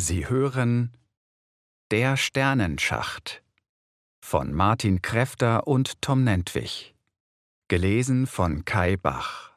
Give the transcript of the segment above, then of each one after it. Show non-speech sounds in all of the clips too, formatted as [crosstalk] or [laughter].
Sie hören Der Sternenschacht von Martin Kräfter und Tom Nentwich. Gelesen von Kai Bach.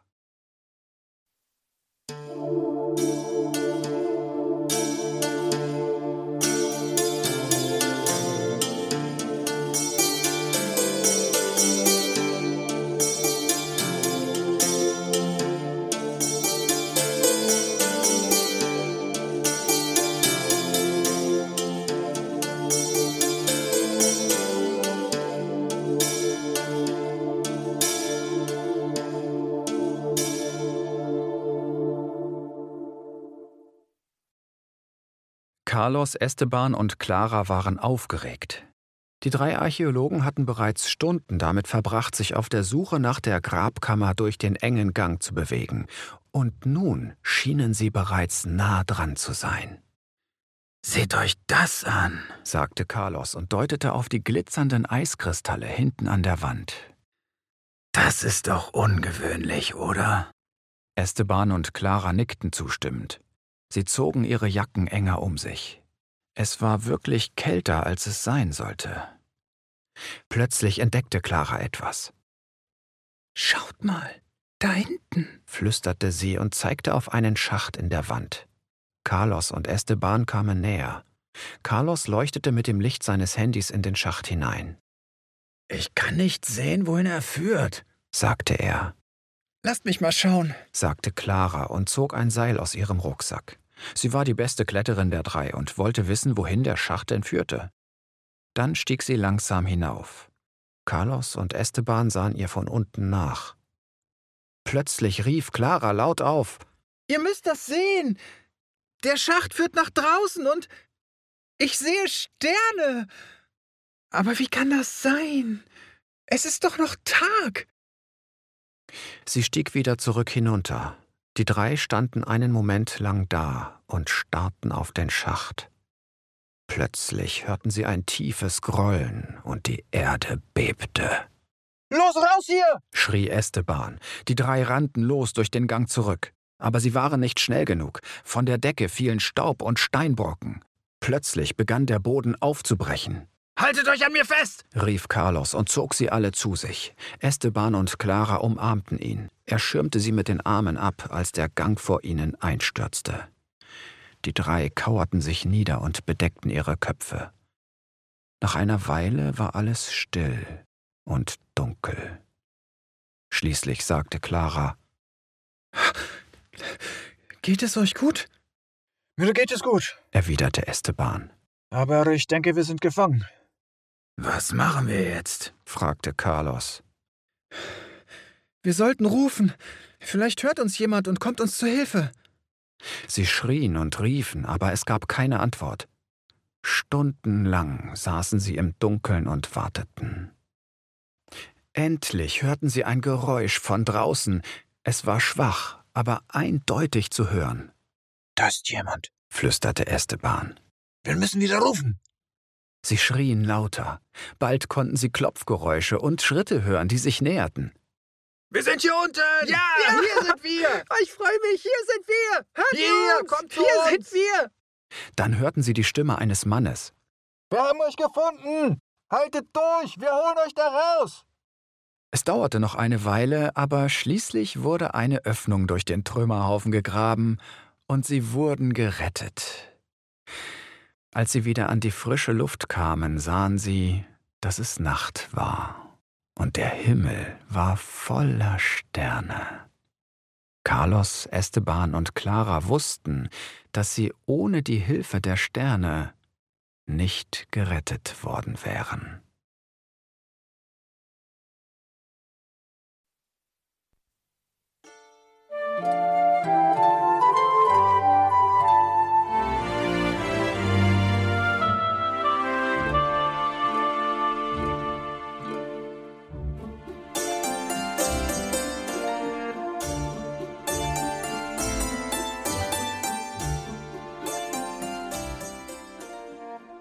Carlos, Esteban und Clara waren aufgeregt. Die drei Archäologen hatten bereits Stunden damit verbracht, sich auf der Suche nach der Grabkammer durch den engen Gang zu bewegen, und nun schienen sie bereits nah dran zu sein. Seht euch das an, sagte Carlos und deutete auf die glitzernden Eiskristalle hinten an der Wand. Das ist doch ungewöhnlich, oder? Esteban und Clara nickten zustimmend. Sie zogen ihre Jacken enger um sich. Es war wirklich kälter, als es sein sollte. Plötzlich entdeckte Clara etwas. Schaut mal, da hinten, flüsterte sie und zeigte auf einen Schacht in der Wand. Carlos und Esteban kamen näher. Carlos leuchtete mit dem Licht seines Handys in den Schacht hinein. Ich kann nicht sehen, wohin er führt, sagte er. Lasst mich mal schauen, sagte Clara und zog ein Seil aus ihrem Rucksack. Sie war die beste Kletterin der drei und wollte wissen, wohin der Schacht denn führte. Dann stieg sie langsam hinauf. Carlos und Esteban sahen ihr von unten nach. Plötzlich rief Clara laut auf. Ihr müsst das sehen. Der Schacht führt nach draußen und ich sehe Sterne. Aber wie kann das sein? Es ist doch noch Tag. Sie stieg wieder zurück hinunter. Die drei standen einen Moment lang da und starrten auf den Schacht. Plötzlich hörten sie ein tiefes Grollen und die Erde bebte. Los raus hier! schrie Esteban. Die drei rannten los durch den Gang zurück. Aber sie waren nicht schnell genug. Von der Decke fielen Staub und Steinbrocken. Plötzlich begann der Boden aufzubrechen. Haltet euch an mir fest! rief Carlos und zog sie alle zu sich. Esteban und Clara umarmten ihn. Er schirmte sie mit den Armen ab, als der Gang vor ihnen einstürzte. Die drei kauerten sich nieder und bedeckten ihre Köpfe. Nach einer Weile war alles still und dunkel. Schließlich sagte Clara Geht es euch gut? Mir geht es gut, erwiderte Esteban. Aber ich denke, wir sind gefangen. Was machen wir jetzt? fragte Carlos. Wir sollten rufen. Vielleicht hört uns jemand und kommt uns zu Hilfe. Sie schrien und riefen, aber es gab keine Antwort. Stundenlang saßen sie im Dunkeln und warteten. Endlich hörten sie ein Geräusch von draußen. Es war schwach, aber eindeutig zu hören. Da ist jemand, flüsterte Esteban. Wir müssen wieder rufen. Sie schrien lauter. Bald konnten sie Klopfgeräusche und Schritte hören, die sich näherten. Wir sind hier unten! Ja, ja. hier sind wir! [laughs] Ich freue mich, hier sind wir! Hört hier, uns. kommt zu Hier uns. sind wir! Dann hörten sie die Stimme eines Mannes. Wir haben euch gefunden! Haltet durch, wir holen euch da raus! Es dauerte noch eine Weile, aber schließlich wurde eine Öffnung durch den Trümmerhaufen gegraben und sie wurden gerettet. Als sie wieder an die frische Luft kamen, sahen sie, dass es Nacht war und der Himmel war voller Sterne. Carlos, Esteban und Clara wussten, dass sie ohne die Hilfe der Sterne nicht gerettet worden wären.